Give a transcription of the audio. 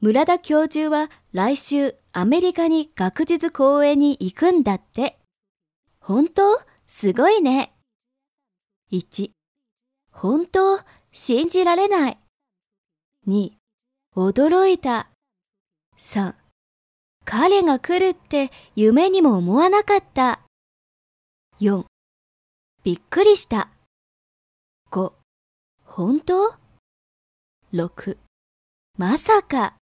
村田教授は来週アメリカに学術公演に行くんだって。本当？すごいね。1、本当？信じられない。2、驚いた。3、彼が来るって夢にも思わなかった。4、びっくりした。5、本当 ?6、まさか。